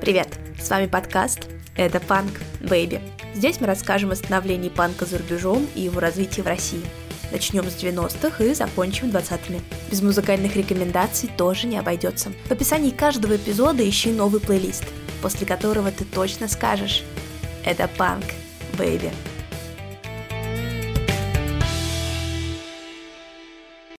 Привет! С вами подкаст «Это панк, baby». Здесь мы расскажем о становлении панка за рубежом и его развитии в России. Начнем с 90-х и закончим 20-ми. Без музыкальных рекомендаций тоже не обойдется. В описании каждого эпизода ищи новый плейлист, после которого ты точно скажешь «Это панк, baby».